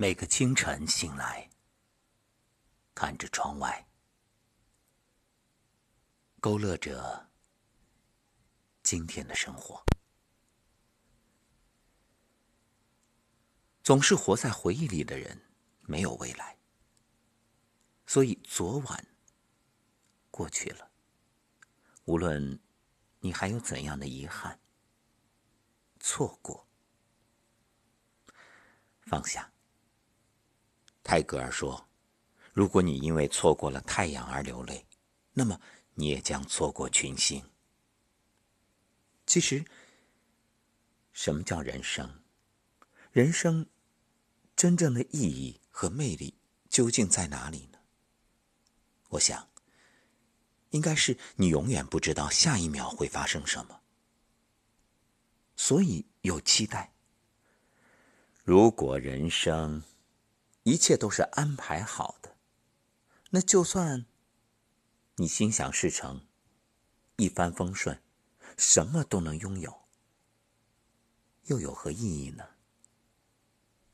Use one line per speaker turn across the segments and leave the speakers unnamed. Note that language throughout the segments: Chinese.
每个清晨醒来，看着窗外，勾勒着今天的生活。总是活在回忆里的人，没有未来。所以昨晚过去了，无论你还有怎样的遗憾，错过，放下。泰戈尔说：“如果你因为错过了太阳而流泪，那么你也将错过群星。”其实，什么叫人生？人生真正的意义和魅力究竟在哪里呢？我想，应该是你永远不知道下一秒会发生什么，所以有期待。如果人生……一切都是安排好的，那就算你心想事成，一帆风顺，什么都能拥有，又有何意义呢？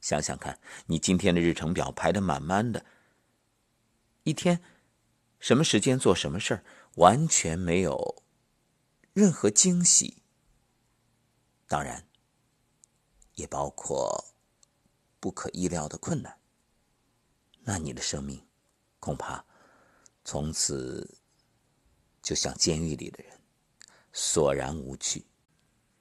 想想看，你今天的日程表排的满满的，一天什么时间做什么事儿，完全没有任何惊喜。当然，也包括不可意料的困难。那你的生命，恐怕从此就像监狱里的人，索然无趣。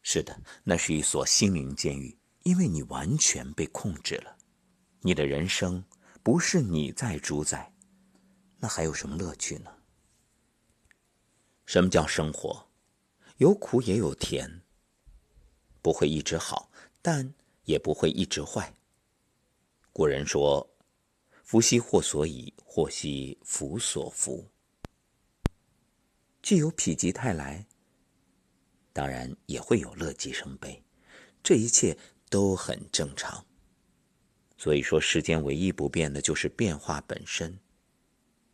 是的，那是一所心灵监狱，因为你完全被控制了。你的人生不是你在主宰，那还有什么乐趣呢？什么叫生活？有苦也有甜，不会一直好，但也不会一直坏。古人说。福兮祸所倚，祸兮福所伏。既有否极泰来，当然也会有乐极生悲，这一切都很正常。所以说，世间唯一不变的就是变化本身。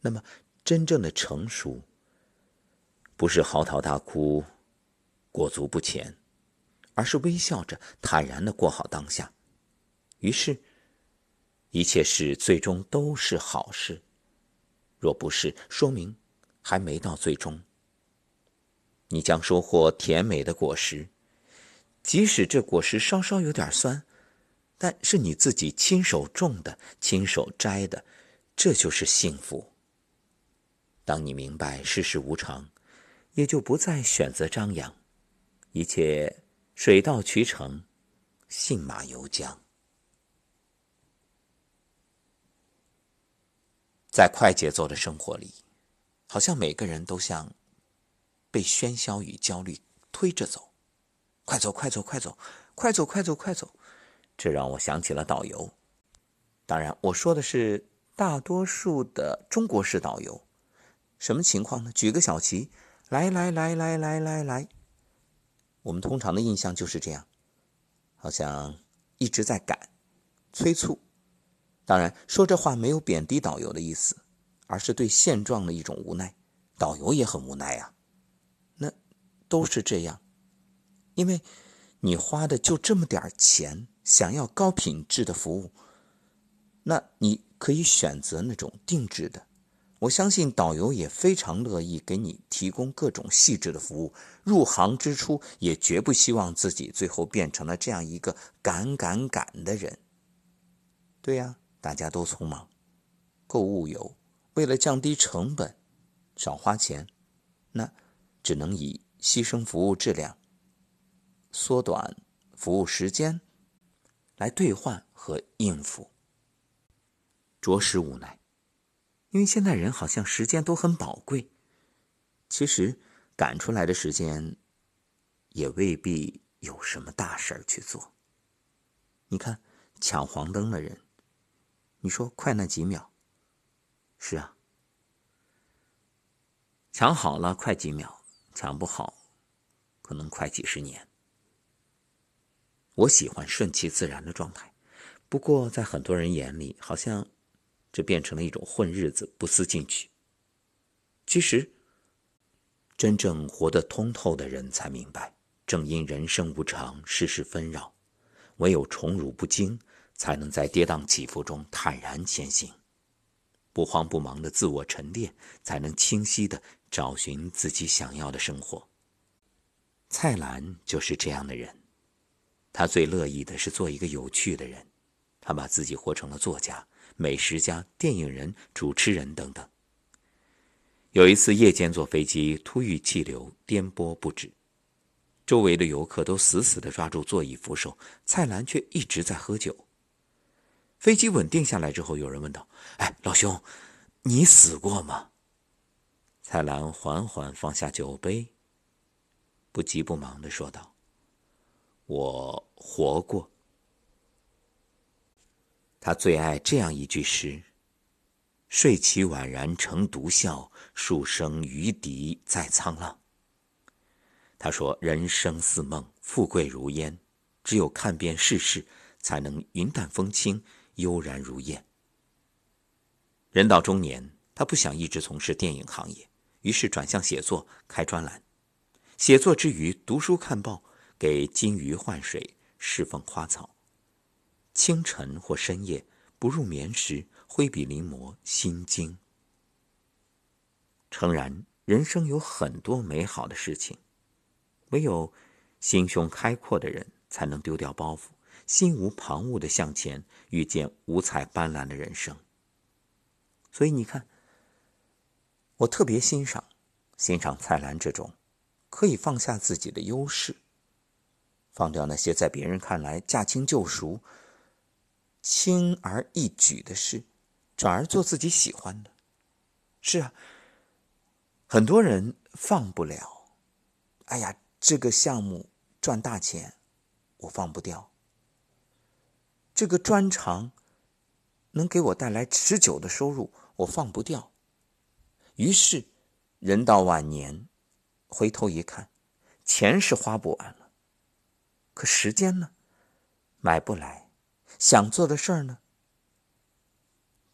那么，真正的成熟，不是嚎啕大哭、裹足不前，而是微笑着坦然的过好当下。于是。一切事最终都是好事，若不是，说明还没到最终。你将收获甜美的果实，即使这果实稍稍有点酸，但是你自己亲手种的、亲手摘的，这就是幸福。当你明白世事无常，也就不再选择张扬，一切水到渠成，信马由缰。在快节奏的生活里，好像每个人都像被喧嚣与焦虑推着走，快走快走快走，快走快走快走。这让我想起了导游。当然，我说的是大多数的中国式导游。什么情况呢？举个小旗，来来来来来来来。我们通常的印象就是这样，好像一直在赶，催促。当然，说这话没有贬低导游的意思，而是对现状的一种无奈。导游也很无奈呀，那都是这样，因为你花的就这么点钱，想要高品质的服务，那你可以选择那种定制的。我相信导游也非常乐意给你提供各种细致的服务。入行之初，也绝不希望自己最后变成了这样一个赶赶赶的人。对呀。大家都匆忙，购物游，为了降低成本，少花钱，那只能以牺牲服务质量、缩短服务时间来兑换和应付，着实无奈。因为现在人好像时间都很宝贵，其实赶出来的时间也未必有什么大事儿去做。你看抢黄灯的人。你说快那几秒，是啊，抢好了快几秒，抢不好，可能快几十年。我喜欢顺其自然的状态，不过在很多人眼里，好像这变成了一种混日子、不思进取。其实，真正活得通透的人才明白，正因人生无常，世事纷扰，唯有宠辱不惊。才能在跌宕起伏中坦然前行；不慌不忙的自我沉淀，才能清晰的找寻自己想要的生活。蔡澜就是这样的人，他最乐意的是做一个有趣的人，他把自己活成了作家、美食家、电影人、主持人等等。有一次夜间坐飞机，突遇气流，颠簸不止，周围的游客都死死地抓住座椅扶手，蔡澜却一直在喝酒。飞机稳定下来之后，有人问道：“哎，老兄，你死过吗？”蔡澜缓缓放下酒杯，不急不忙地说道：“我活过。”他最爱这样一句诗。睡起宛然成独笑，数声渔笛在沧浪。他说：“人生似梦，富贵如烟，只有看遍世事，才能云淡风轻，悠然如燕。”人到中年，他不想一直从事电影行业，于是转向写作，开专栏。写作之余，读书看报，给金鱼换水，侍奉花草。清晨或深夜，不入眠时。挥笔临摹《心经》。诚然，人生有很多美好的事情，唯有心胸开阔的人才能丢掉包袱，心无旁骛的向前，遇见五彩斑斓的人生。所以你看，我特别欣赏欣赏蔡澜这种可以放下自己的优势，放掉那些在别人看来驾轻就熟、轻而易举的事。转而做自己喜欢的，是啊。很多人放不了，哎呀，这个项目赚大钱，我放不掉；这个专长能给我带来持久的收入，我放不掉。于是，人到晚年，回头一看，钱是花不完了，可时间呢，买不来；想做的事儿呢。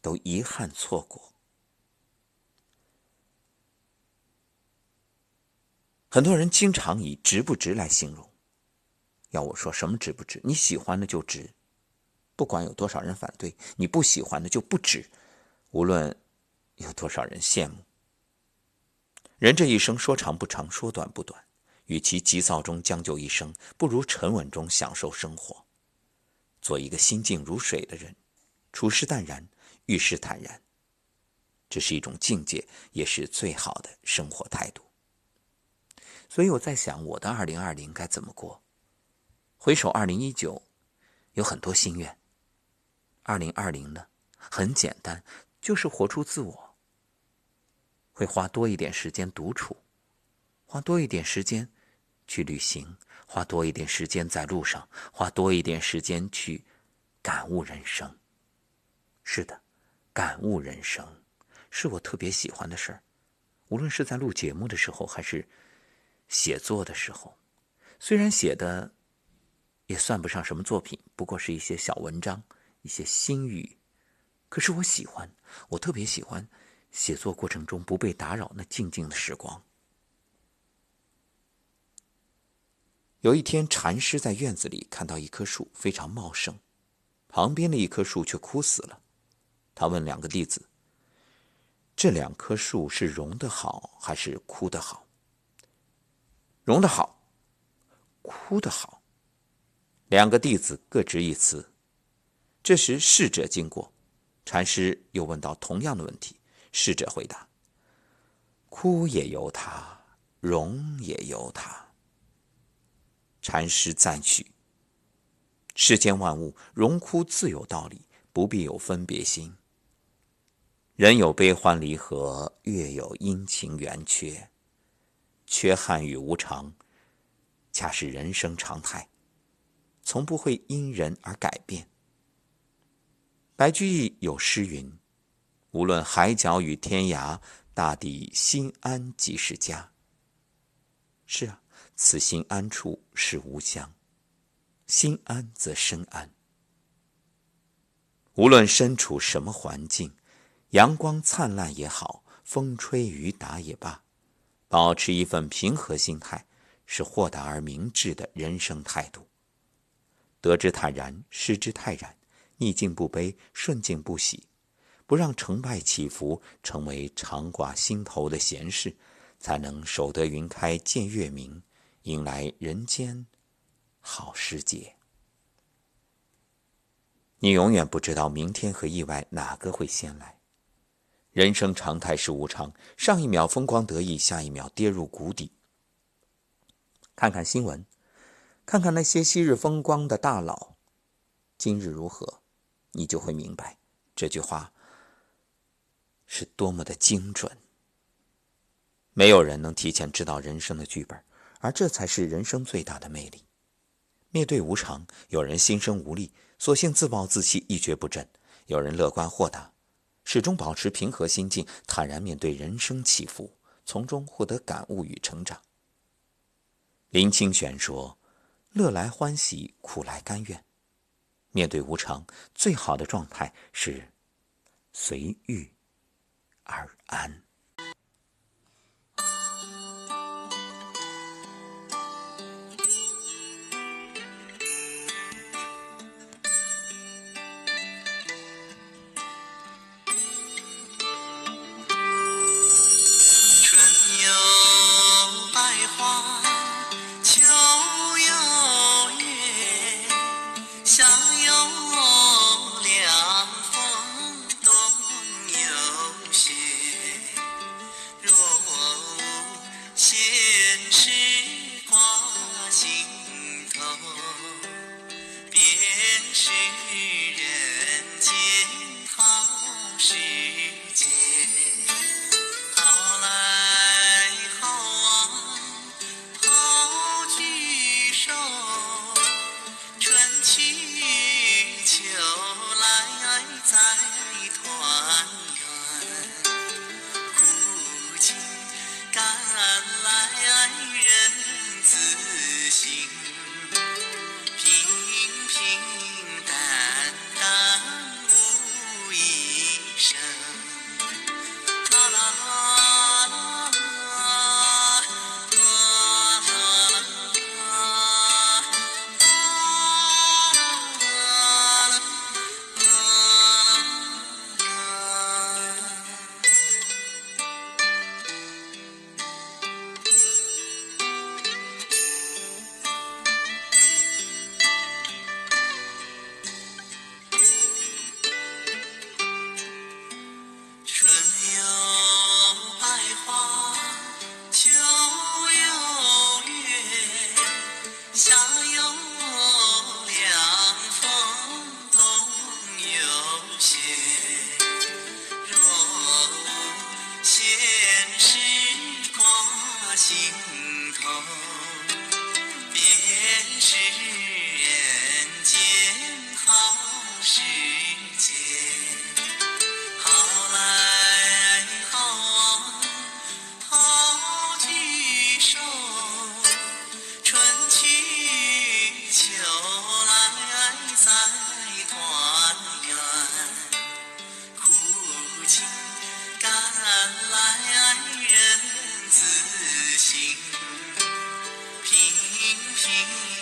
都遗憾错过。很多人经常以值不值来形容。要我说什么值不值？你喜欢的就值，不管有多少人反对；你不喜欢的就不止，无论有多少人羡慕。人这一生说长不长，说短不短。与其急躁中将就一生，不如沉稳中享受生活。做一个心静如水的人，处事淡然。遇事坦然，这是一种境界，也是最好的生活态度。所以我在想，我的二零二零该怎么过？回首二零一九，有很多心愿。二零二零呢，很简单，就是活出自我。会花多一点时间独处，花多一点时间去旅行，花多一点时间在路上，花多一点时间去感悟人生。是的。感悟人生，是我特别喜欢的事儿。无论是在录节目的时候，还是写作的时候，虽然写的也算不上什么作品，不过是一些小文章、一些心语，可是我喜欢，我特别喜欢写作过程中不被打扰那静静的时光。有一天，禅师在院子里看到一棵树非常茂盛，旁边的一棵树却枯死了。他问两个弟子：“这两棵树是荣的好还是枯的好？”“荣的好，枯的好。”两个弟子各执一词。这时侍者经过，禅师又问到同样的问题。侍者回答：“枯也由他，荣也由他。”禅师赞许：“世间万物荣枯自有道理，不必有分别心。”人有悲欢离合，月有阴晴圆缺，缺憾与无常，恰是人生常态，从不会因人而改变。白居易有诗云：“无论海角与天涯，大抵心安即是家。”是啊，此心安处是吾乡，心安则身安。无论身处什么环境。阳光灿烂也好，风吹雨打也罢，保持一份平和心态，是豁达而明智的人生态度。得之坦然，失之泰然，逆境不悲，顺境不喜，不让成败起伏成为常挂心头的闲事，才能守得云开见月明，迎来人间好时节。你永远不知道明天和意外哪个会先来。人生常态是无常，上一秒风光得意，下一秒跌入谷底。看看新闻，看看那些昔日风光的大佬，今日如何，你就会明白这句话是多么的精准。没有人能提前知道人生的剧本，而这才是人生最大的魅力。面对无常，有人心生无力。索性自暴自弃，一蹶不振；有人乐观豁达，始终保持平和心境，坦然面对人生起伏，从中获得感悟与成长。林清玄说：“乐来欢喜，苦来甘愿。面对无常，最好的状态是随遇而安。”
you.